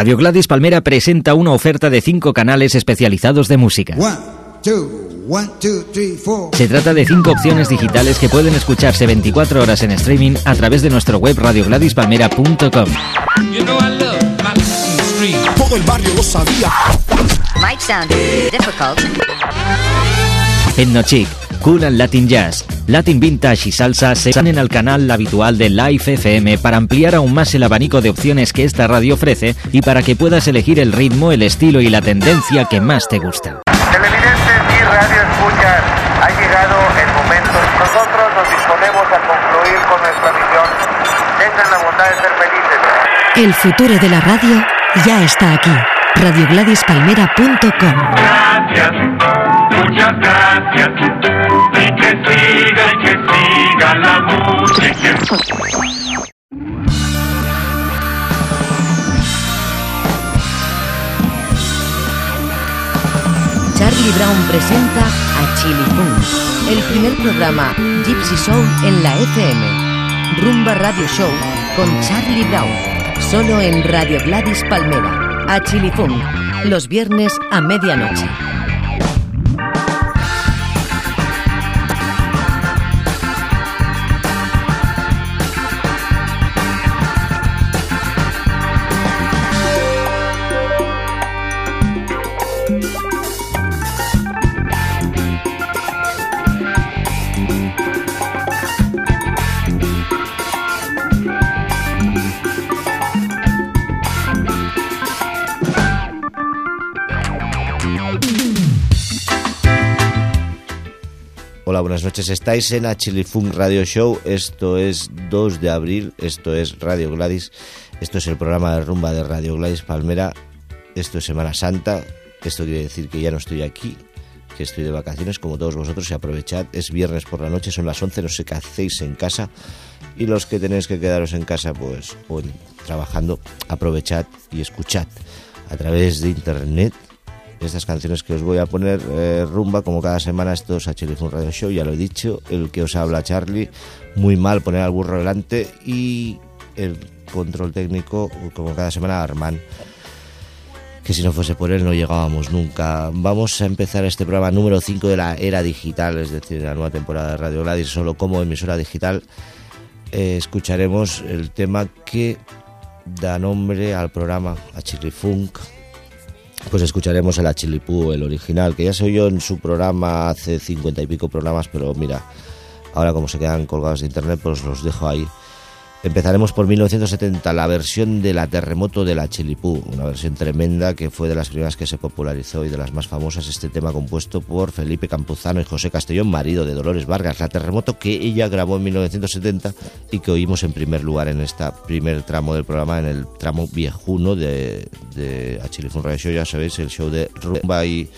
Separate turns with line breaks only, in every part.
Radio Gladys Palmera presenta una oferta de cinco canales especializados de música.
One, two, one, two, three, four.
Se trata de cinco opciones digitales que pueden escucharse 24 horas en streaming a través de nuestro web radiogladispalmera.com.
You know I love my street.
Todo el barrio lo sabía.
Might sound difficult.
Etnochic, Cool and Latin Jazz, Latin Vintage y Salsa se unen al canal habitual de Live FM para ampliar aún más el abanico de opciones que esta radio ofrece y para que puedas elegir el ritmo, el estilo y la tendencia que más te gusta.
Televidentes y radio escuchas, ha llegado el momento. Nosotros nos disponemos a concluir con nuestra misión. Tengan la bondad de ser felices.
El futuro de la radio ya está aquí. radiogladispalmera.com
Gracias, muchas gracias.
Charlie Brown presenta a Chili Funk, el primer programa Gypsy Soul en la FM. Rumba Radio Show con Charlie Brown, solo en Radio Gladys Palmera. A Chili los viernes a medianoche.
Buenas noches. Estáis en Achilifunk Radio Show. Esto es 2 de abril. Esto es Radio Gladys. Esto es el programa de rumba de Radio Gladys Palmera. Esto es Semana Santa. Esto quiere decir que ya no estoy aquí, que estoy de vacaciones como todos vosotros y aprovechad. Es viernes por la noche, son las 11, no sé qué hacéis en casa. Y los que tenéis que quedaros en casa, pues, o en- trabajando, aprovechad y escuchad a través de internet estas canciones que os voy a poner eh, rumba como cada semana esto es Achilifun Radio Show ya lo he dicho el que os habla Charlie muy mal poner al burro delante y el control técnico como cada semana Armand que si no fuese por él no llegábamos nunca. Vamos a empezar este programa número 5 de la era digital, es decir, de la nueva temporada de Radio Gladys, solo como emisora digital. Eh, escucharemos el tema que da nombre al programa Achilifunk, pues escucharemos el Achilipú, el original, que ya se oyó en su programa hace cincuenta y pico programas, pero mira, ahora como se quedan colgados de internet, pues los dejo ahí. Empezaremos por 1970, la versión de la terremoto de la Chilipú, una versión tremenda que fue de las primeras que se popularizó y de las más famosas, este tema compuesto por Felipe Campuzano y José Castellón, marido de Dolores Vargas, la terremoto que ella grabó en 1970 y que oímos en primer lugar en este primer tramo del programa, en el tramo viejuno de, de Achilifun Radio Show, ya sabéis, el show de rumba y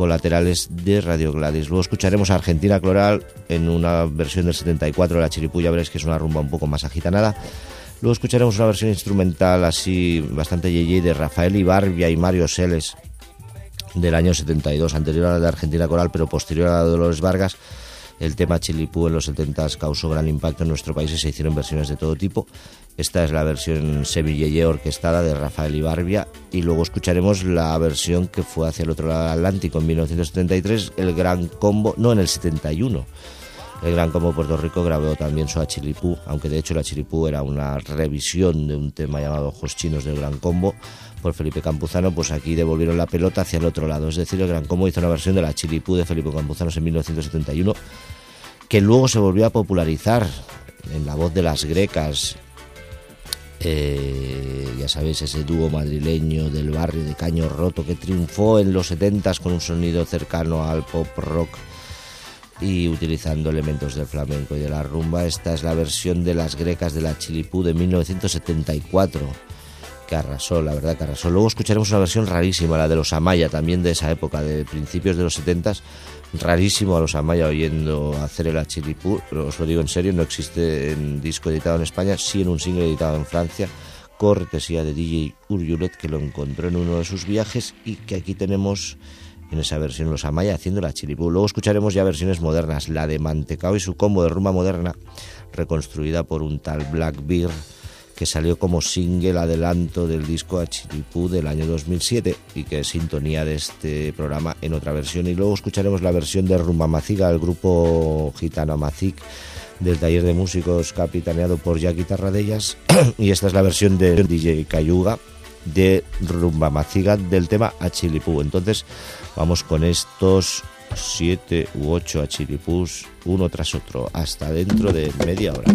colaterales de Radio Gladys. Luego escucharemos a Argentina Cloral en una versión del 74 de la Chiripú, ya veréis que es una rumba un poco más agitanada. Luego escucharemos una versión instrumental así bastante yeye de Rafael Ibarbia y Mario Seles del año 72, anterior a la de Argentina Coral, pero posterior a la de Dolores Vargas. El tema Chilipú en los 70 causó gran impacto en nuestro país y se hicieron versiones de todo tipo. Esta es la versión semi orquestada de Rafael Ibarbia y luego escucharemos la versión que fue hacia el otro lado del Atlántico en 1973, el Gran Combo, no en el 71. El Gran Combo Puerto Rico grabó también su Achilipú, aunque de hecho el Achilipú era una revisión de un tema llamado Ojos Chinos del Gran Combo por Felipe Campuzano, pues aquí devolvieron la pelota hacia el otro lado. Es decir, el Gran Combo hizo una versión de la Achilipú de Felipe Campuzano en 1971, que luego se volvió a popularizar en la voz de las grecas. Eh, ya sabéis, ese dúo madrileño del barrio de Caño Roto que triunfó en los 70 con un sonido cercano al pop rock y utilizando elementos del flamenco y de la rumba. Esta es la versión de las grecas de la Chilipú de 1974
que arrasó, la verdad que arrasó. Luego escucharemos una versión rarísima, la de los Amaya, también de esa época, de principios de los 70 rarísimo a los Amaya oyendo hacer el Achilipú, pero os lo digo en serio, no existe en disco editado en España, sí en un single editado en Francia, cortesía de DJ Urjulet, que lo encontró en uno de sus viajes y que aquí tenemos en esa versión los Amaya haciendo la Chilipú. Luego escucharemos ya versiones modernas, la de Mantecao y su combo de rumba moderna, reconstruida por un tal Black Bear que salió como single adelanto del disco Achiripú del año 2007 y que es sintonía de este programa en otra versión. Y luego escucharemos la versión de Rumba Maciga, el grupo gitano Macic del taller de músicos capitaneado por Jackie Tarradellas y esta es la versión de DJ Cayuga de Rumba Maciga del tema Achilipú. Entonces vamos con estos siete u ocho Achilipús uno tras otro hasta dentro de media hora.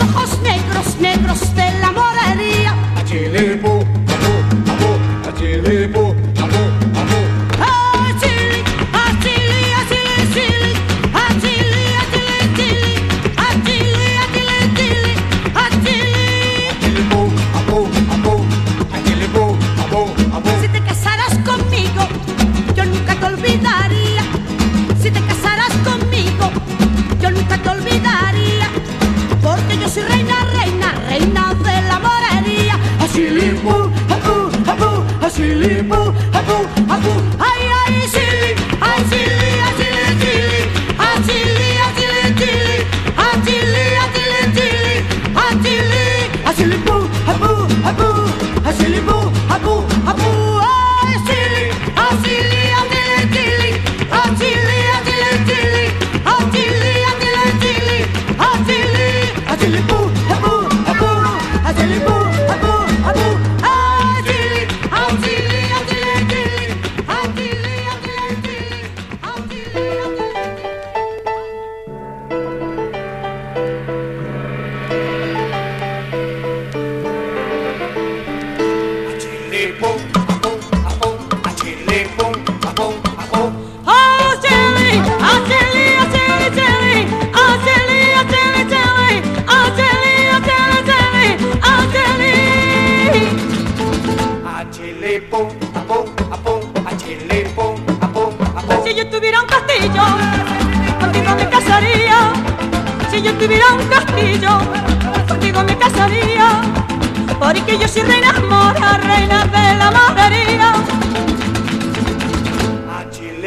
ojos negros, negros de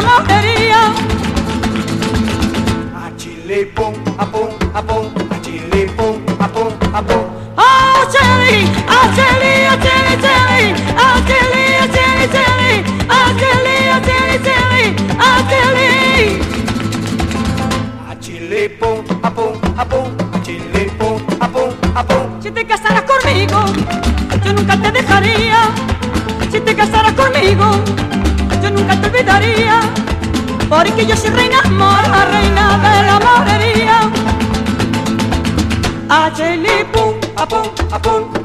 morreria. Atirei bom, a bom, a bom, atirei bom, a bom, a bom. Atirei, atirei, atirei, atirei, atirei, atirei, atirei, atirei, atirei, bom, a bom, a bom, bom, a bom, a
bom. Se te casaras comigo, eu nunca te deixaria. Se te casaras comigo. daría, porque
yo soy reina mora, reina de la morería.
Acheli, pum,
apum, apum.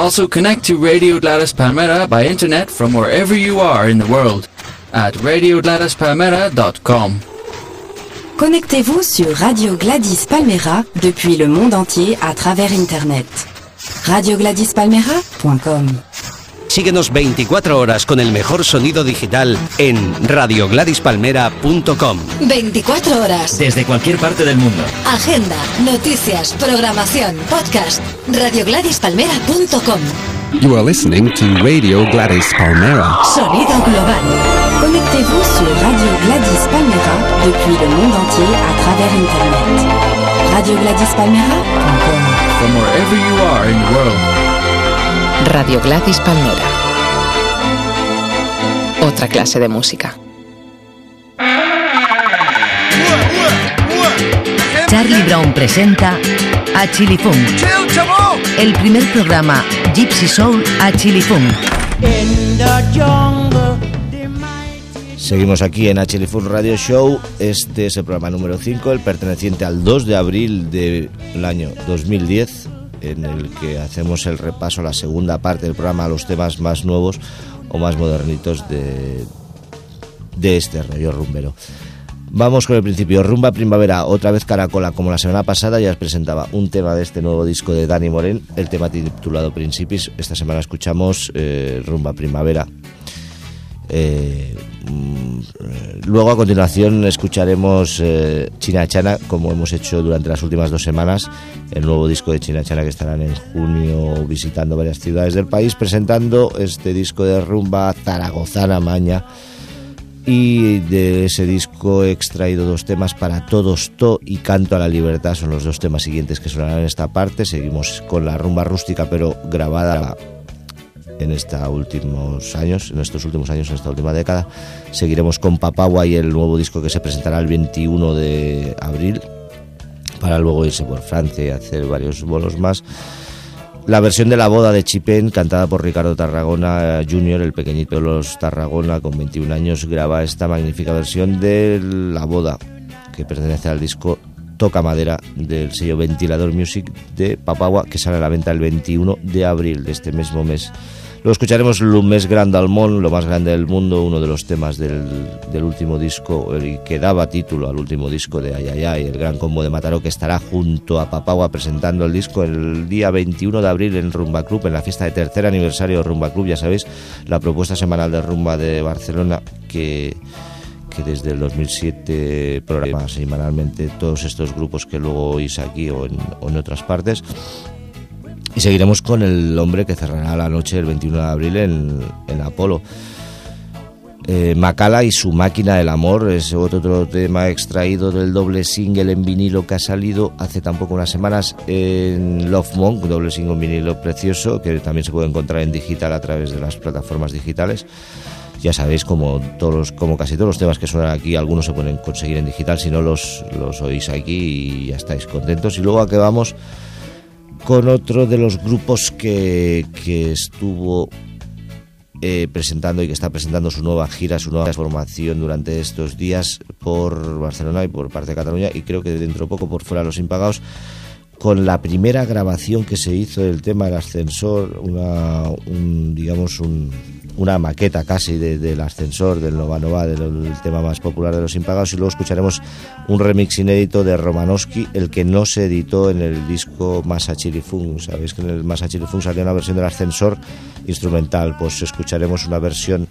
Also connect to Radio Gladys Palmera by internet from wherever you are in the world at radiogladyspalmera.com.
Connectez-vous sur Radio Gladys Palmera depuis le monde entier à travers Internet. RadioGladysPalmera.com
Síguenos 24 horas con el mejor sonido digital en radiogladyspalmera.com.
24 horas.
Desde cualquier parte del mundo.
Agenda, noticias, programación, podcast. RadioGladysPalmera.com.
You are listening to Radio Gladys Palmera.
Sonido global. Connectez-vous sur Radio Gladys Palmera depuis le monde entier à travers Internet. RadioGladysPalmera.com
From wherever you are in the world.
Radio Gladys Palmera. Otra clase de música.
Charlie Brown presenta a Chili Funk. El primer programa Gypsy Soul a Chili Funk.
Seguimos aquí en HLFUN Radio Show. Este es el programa número 5, el perteneciente al 2 de abril del año 2010, en el que hacemos el repaso a la segunda parte del programa a los temas más nuevos o más modernitos de, de este rollo rumbero. Vamos con el principio. Rumba Primavera, otra vez Caracola, como la semana pasada ya os presentaba un tema de este nuevo disco de Dani Moren, el tema titulado Principis. Esta semana escuchamos eh, Rumba Primavera. Eh, mm, luego a continuación escucharemos eh, China Chana, como hemos hecho durante las últimas dos semanas, el nuevo disco de China Chana que estarán en junio visitando varias ciudades del país, presentando este disco de rumba zaragozana maña. Y de ese disco he extraído dos temas para Todos To y Canto a la Libertad. Son los dos temas siguientes que sonarán en esta parte. Seguimos con la rumba rústica, pero grabada en estos últimos años, en estos últimos años, en esta última década. Seguiremos con Papagua y el nuevo disco que se presentará el 21 de abril, para luego irse por Francia y hacer varios bolos más. La versión de la boda de Chipén, cantada por Ricardo Tarragona Jr., el pequeñito de los Tarragona, con 21 años, graba esta magnífica versión de la boda, que pertenece al disco Toca Madera del sello Ventilador Music de Papagua, que sale a la venta el 21 de abril de este mismo mes. Luego escucharemos Lumés Grand Almón, lo más grande del mundo, uno de los temas del, del último disco, el que daba título al último disco de Ayayay, el gran combo de Mataró, que estará junto a Papagua presentando el disco el día 21 de abril en Rumba Club, en la fiesta de tercer aniversario de Rumba Club, ya sabéis, la propuesta semanal de Rumba de Barcelona, que que desde el 2007 programa semanalmente todos estos grupos que luego oís aquí o en, o en otras partes. Y seguiremos con el hombre que cerrará la noche del 21 de abril en, en Apolo. Eh, Macala y su máquina del amor es otro, otro, tema extraído del doble single en vinilo que ha salido hace tampoco unas semanas en Love Monk, doble single en vinilo precioso que también se puede encontrar en digital a través de las plataformas digitales. Ya sabéis, como, todos como casi todos los temas que suenan aquí, algunos se pueden conseguir en digital, si no los, los oís aquí y ya estáis contentos. Y luego a que vamos con otro de los grupos que, que estuvo eh, presentando y que está presentando su nueva gira, su nueva formación durante estos días por Barcelona y por parte de Cataluña y creo que dentro de poco por fuera los impagados con la primera grabación que se hizo del tema del ascensor, una, un, digamos un, una maqueta casi de, del ascensor, del Nova Nova, del, del, tema más popular de los impagados y luego escucharemos un remix inédito de Romanowski, el que no se editó en el disco Masa Chilifung. Sabéis que en el Masa Chilifung salió una versión del ascensor instrumental, pues escucharemos una versión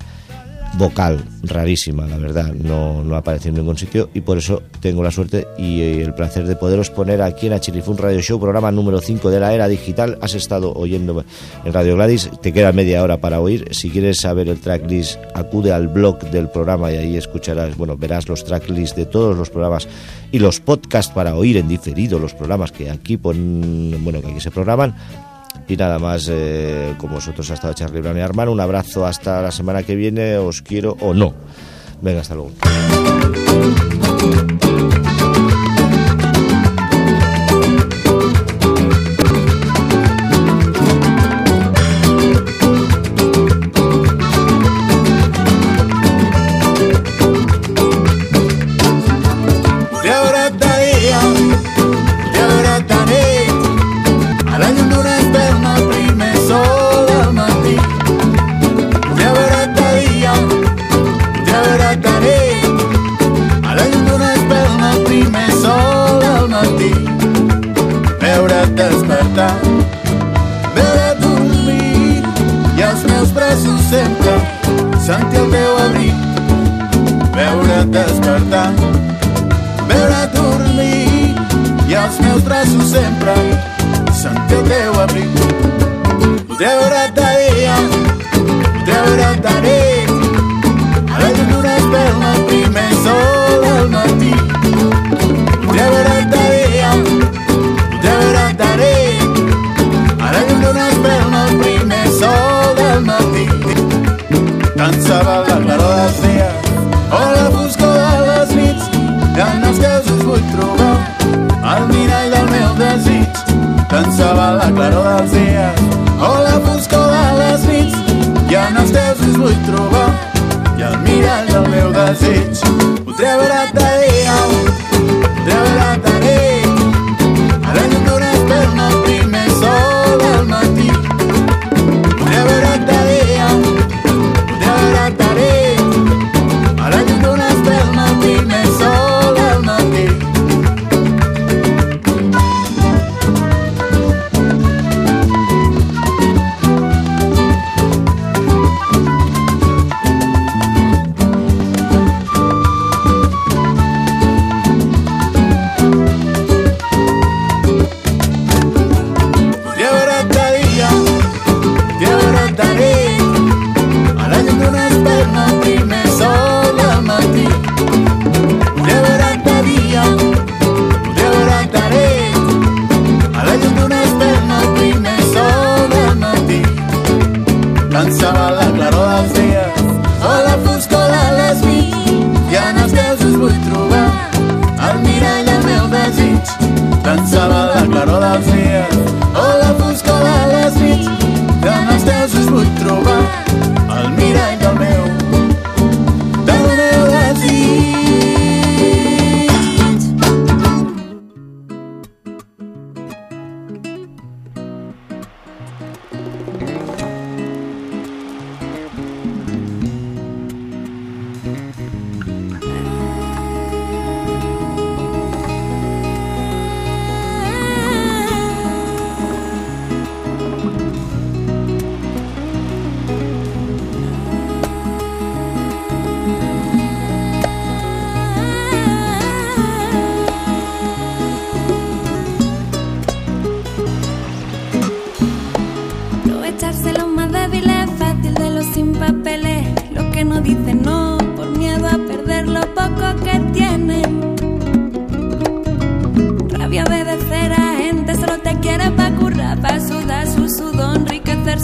vocal rarísima, la verdad, no, no aparece en ningún sitio y por eso tengo la suerte y el placer de poderos poner aquí en Achilifun Radio Show, programa número 5 de la era digital. Has estado oyendo en Radio Gladys, te queda media hora para oír. Si quieres saber el tracklist, acude al blog del programa y ahí escucharás, bueno, verás los tracklists de todos los programas y los podcasts para oír en diferido los programas que aquí pon, bueno, que aquí se programan y nada más, eh, como vosotros ha estado Charlie Brown y Armando, un abrazo hasta la semana que viene, os quiero o no. Venga, hasta luego.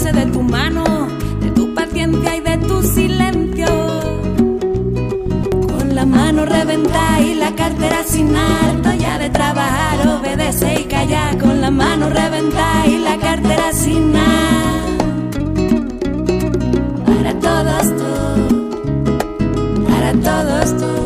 de
tu mano, de tu paciencia y de tu silencio. Con la mano reventada y la cartera sin harto ya de trabajar, obedece y calla. Con la mano reventada y la cartera sin harto. Para todos tú, para todos tú.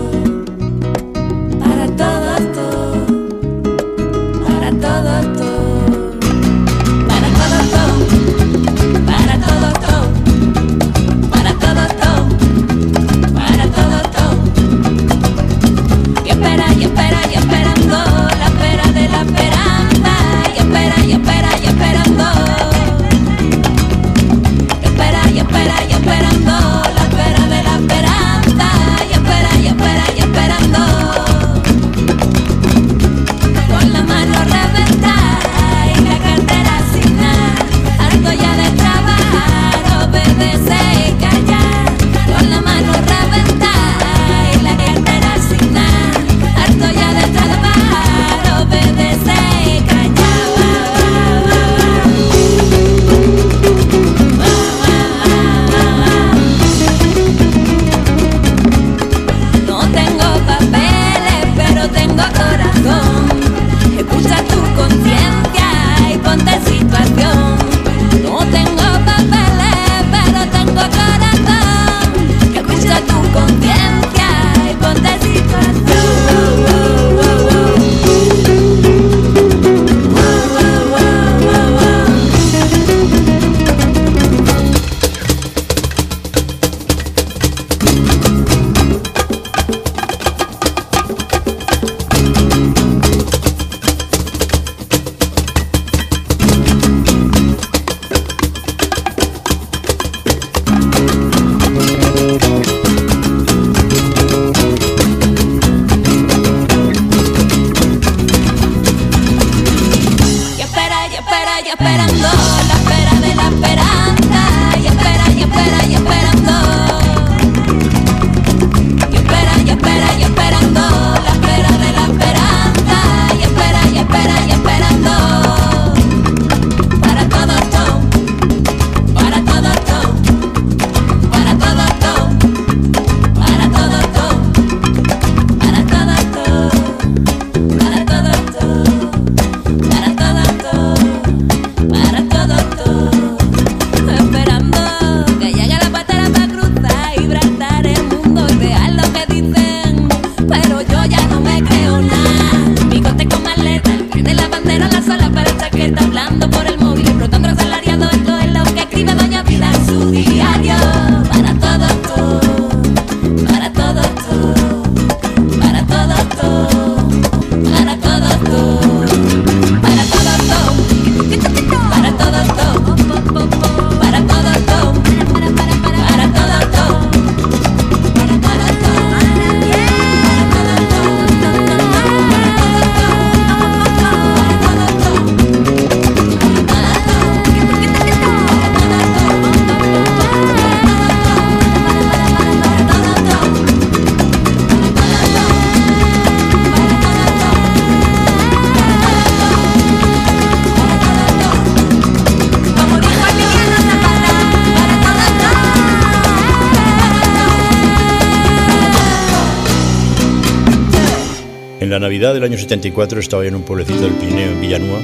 En la Navidad del año 74 estaba en un pueblecito del Pirineo, en Villanúa,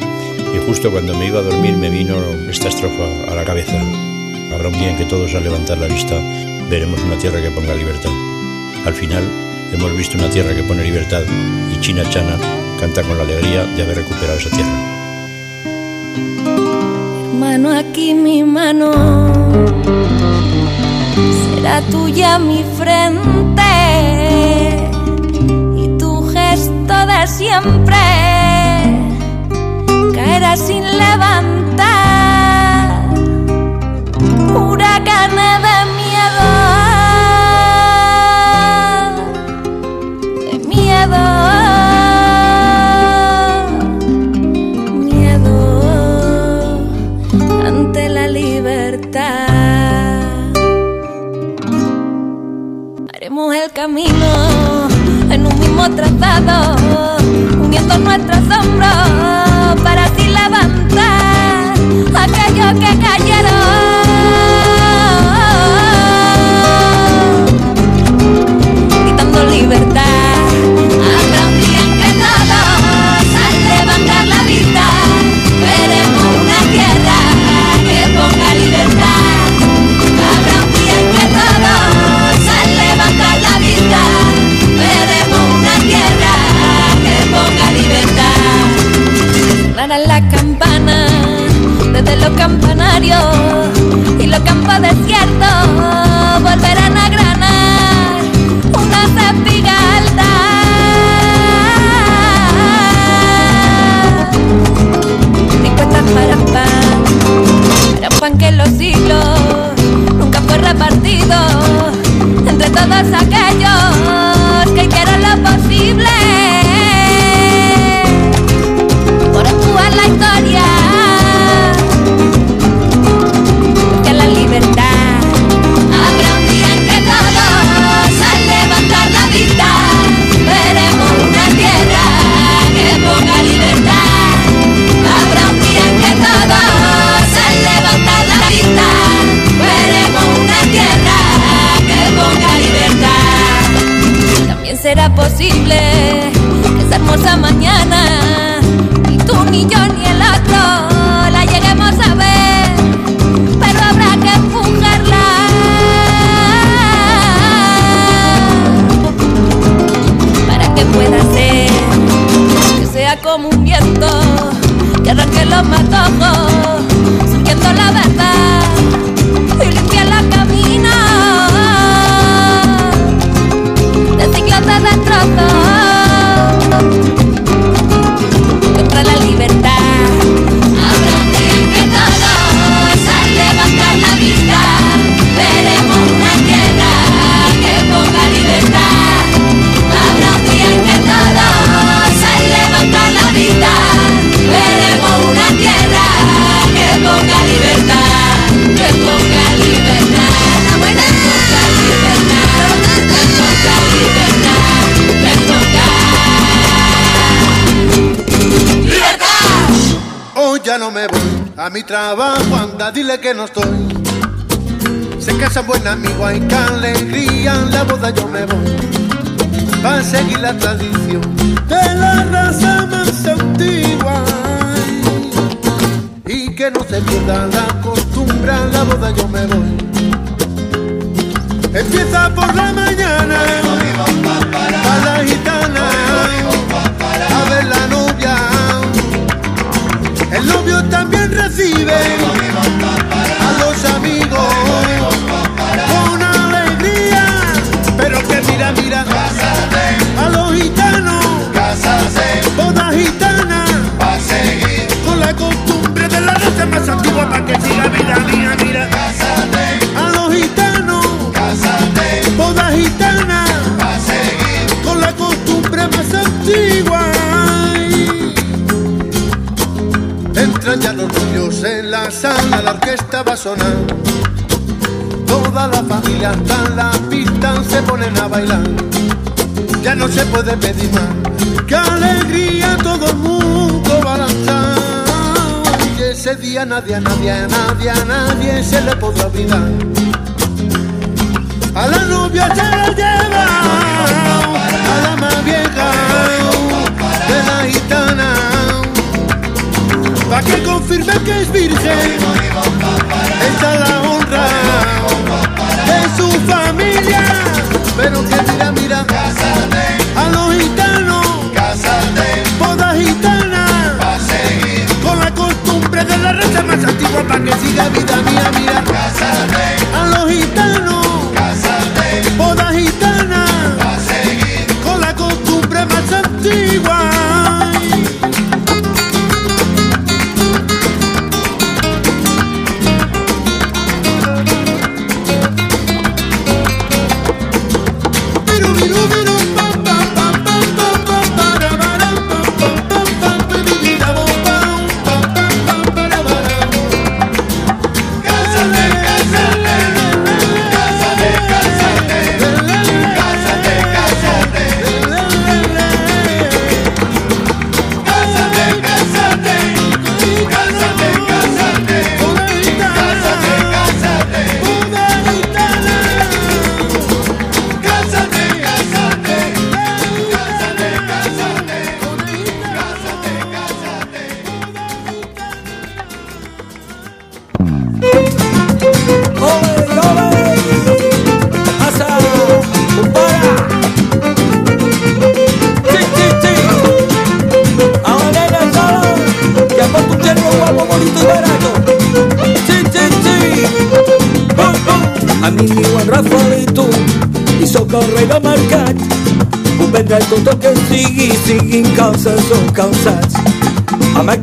y justo cuando me iba a dormir me vino esta estrofa a la cabeza. Habrá un día en que todos al levantar la vista veremos una tierra que ponga libertad. Al final hemos visto una tierra que pone libertad y China Chana canta con la alegría de haber recuperado esa tierra.
Mano aquí mi mano, será tuya mi frente siempre caerá sin levantar huracanes de miedo, de miedo. Miedo ante la libertad. Haremos el camino en un mismo trazado, uniendo nuestros hombros
ya no me voy a mi trabajo, anda, dile que no estoy. Se casa buen amigo, hay que alegría, en la boda yo me voy. Va a seguir la tradición de la raza más antigua. Y que no se pierda la costumbre, en la boda yo me voy. Empieza por la mañana, para la gitana, a ver la novia. También recibe a los amigos con alegría. Pero que mira, mira, a los gitanos, boda gitana, con la costumbre de la raza más antigua para que siga vida mía, mira. En la sala, la orquesta va a sonar. Toda la familia está en la pista, se ponen a bailar. Ya no se puede pedir más. ¡Qué alegría! Todo el mundo va a lanzar. Y ese día nadie, nadie, nadie, nadie se le podrá olvidar. A la novia se la lleva,
pa'
que confirme que es virgen. Está la honra de su familia, pero que mira, mira, a los gitanos, toda gitana, con la costumbre de la raza más antigua, pa' que siga vida mía, mira.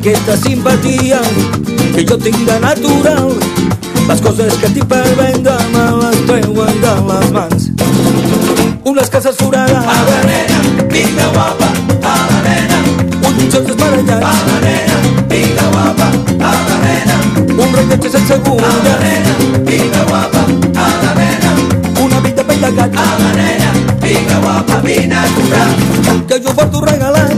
Aquesta simpatia que jo tinc de natural, les coses que tinc per vendre me les treuen de les mans. Unes cases forades. A la nena, vinga guapa, a la nena. Uns mitjons desparellats. A la nena, vinga guapa, a la nena. Un rellotge sense agulla. A la nena, vinga guapa, a la nena. Una vida pell de gat. A la nena, vinga guapa, vine a comprar. Que jo porto regalat.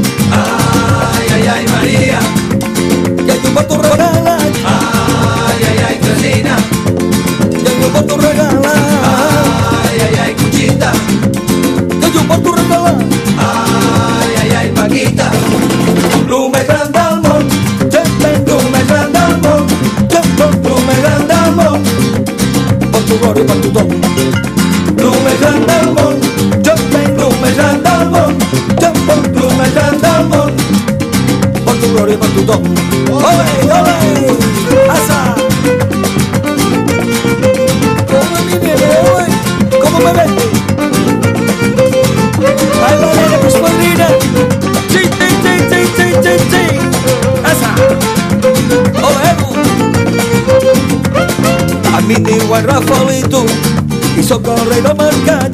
El rei del mercat.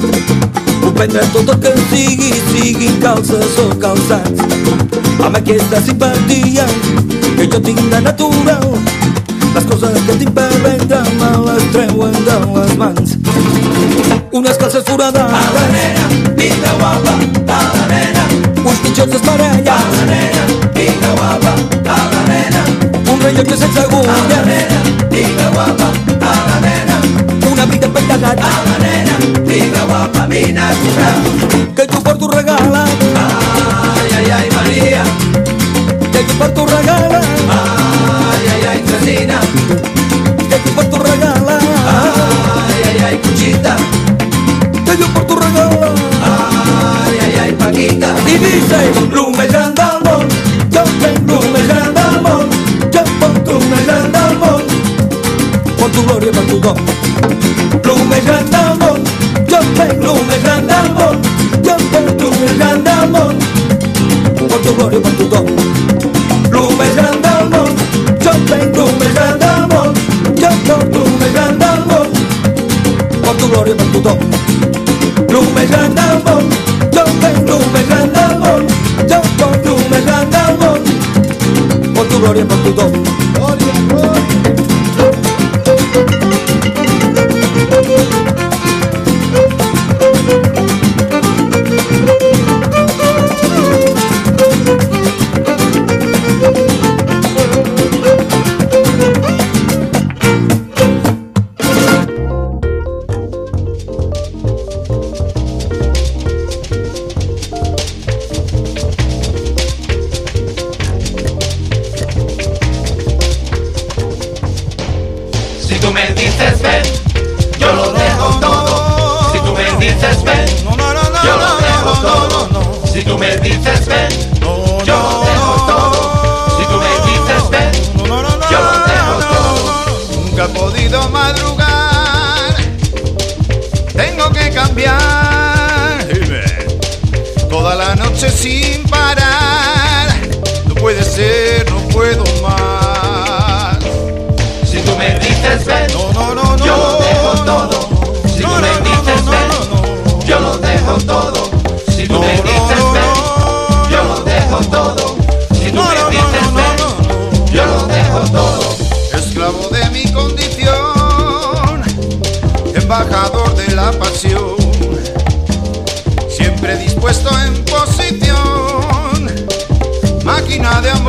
Puc prendre tot el que sigui, siguin calces o calçats. Amb aquesta simpatia que jo tinc de natural, les coses que tinc per vendre me les treuen de les mans. Unes calces forades. A la nena, vinga guapa, a la nena. Uns mitjons desparellats. A la nena, vinga guapa, a la nena. Un rellotge sense agulla. A la nena, vinga guapa, vida pentagata Habanera, ah, diga guapa mi natural Que tu por tu regala. Ay, ay, ay María. Que
tu por tu regala. Ay, ay, ay Cristina Que
tu por tu regala. Ay,
ay, ay Cuchita. Que
yo por tu regala. Ay,
ay, ay Paquita. Y
dice, lume grandamón
Yo tengo lume
Yo pongo un grandamón
tu gloria, por tu don moribundo. Lume grandamor,
yo
tengo lume grandamor,
yo
lume grandamor. Con tu gloria. Lume
yo lume yo
lume grandamor. Con tu gloria. puesto en posición, máquina de amor.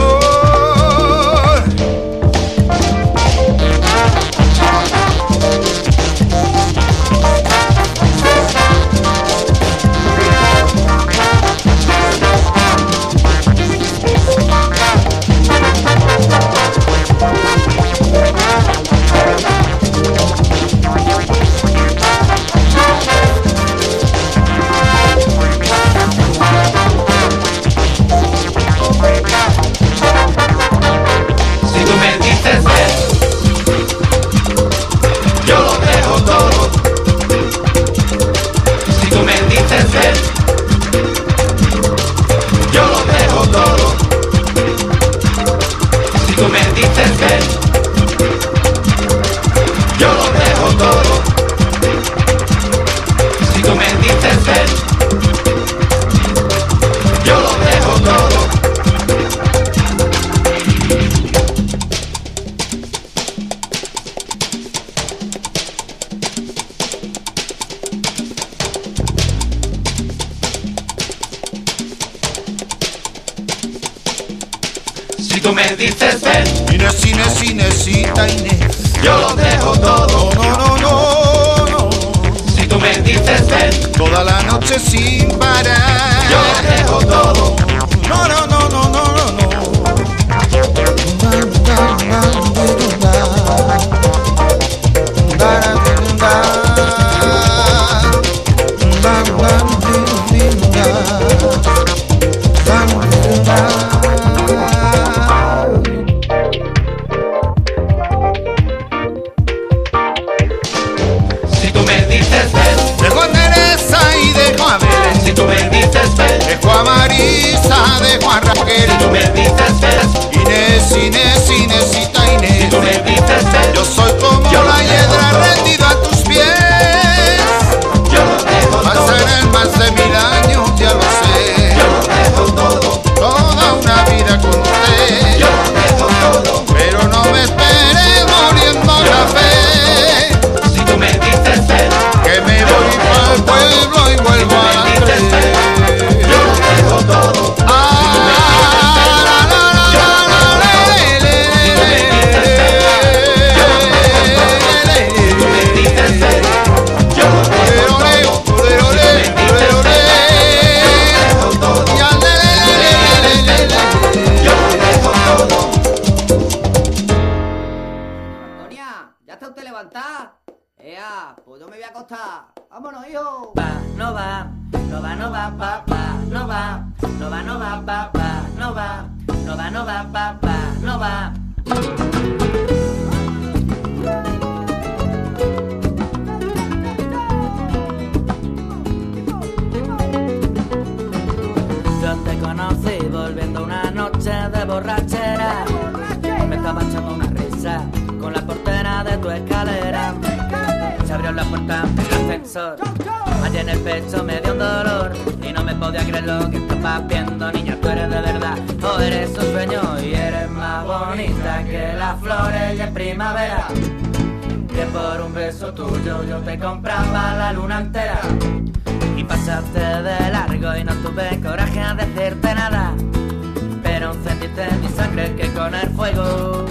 con el juego.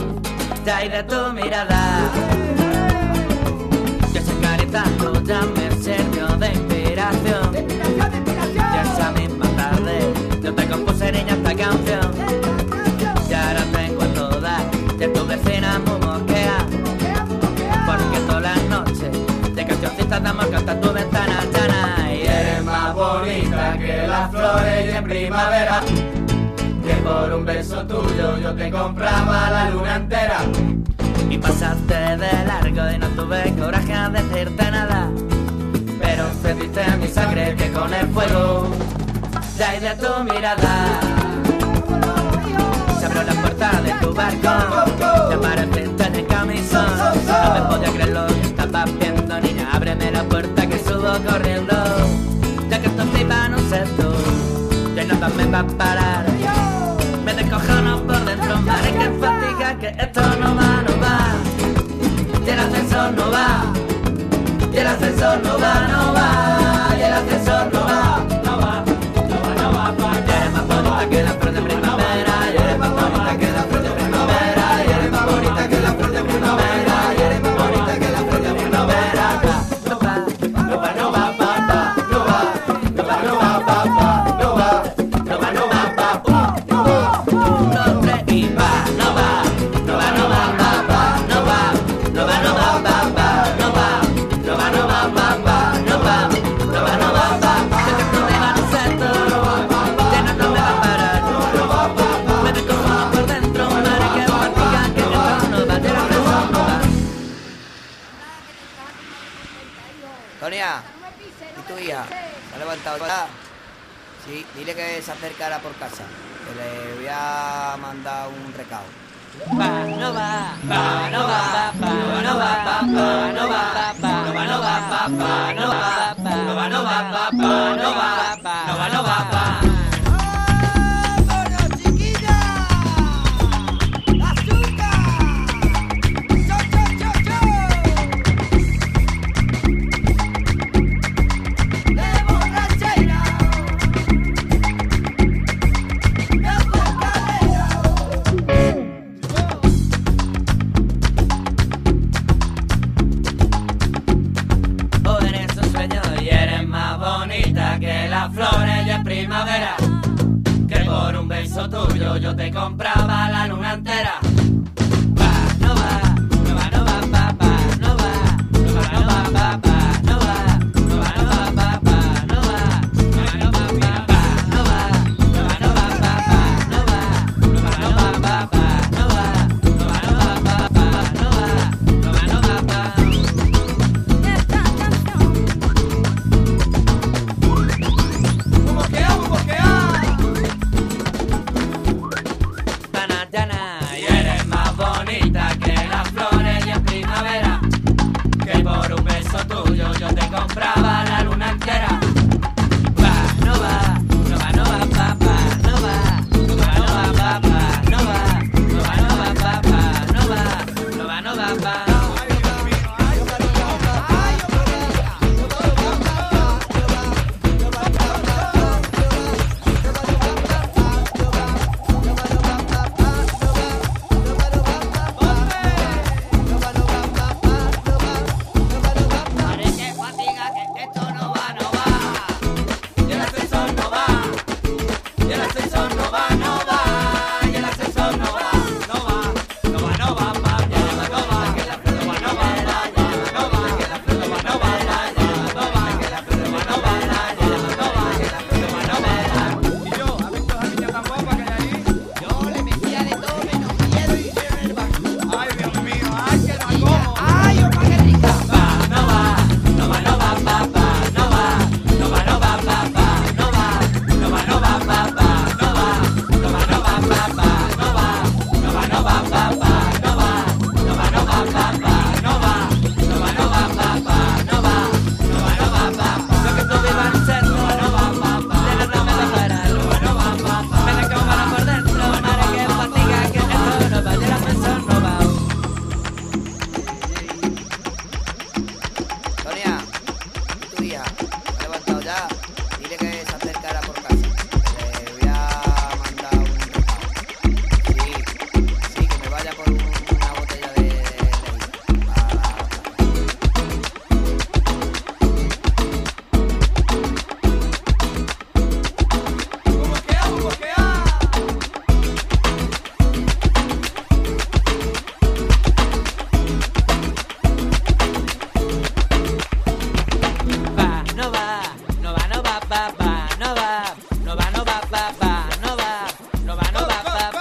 Daira tu mirada. Ya se tanto, ya me sirvió de inspiración. Ya esa misma tarde, yo te compuse niña esta canción. Ya ahora tengo en todas, ya tu vecina mumosquea. Porque todas las noches, de cancioncitas damos hasta tu ventana llana. Y eres más bonita que las flores y en primavera por un beso tuyo yo te compraba la luna entera. Y pasaste de largo y no tuve coraje a decirte nada. Pero encendiste mi sangre que con el fuego
ya de tu mirada. Se abrió la puerta de tu barco, te apareciste en el camisón. No me podía creer lo que estabas viendo, niña, ábreme la puerta que subo corriendo. Ya que estoy flipando un sexto, ya nada me va para que fatiga, que esto no va, no va. Y el ascensor no va, y el ascensor no va, no va, y el ascensor
Tonia, ¿y tu hija? ¿Se ha levantado ya? Sí, dile que se acercara por casa, que le voy a mandar un recado.
Va, no va, va, no va, va, no va, va, va, no va, va, va, no va, va, va, no va, va, no va, no va, va, va, no va, va, no va, no va, va. Beso tuyo yo te compraba la luna entera.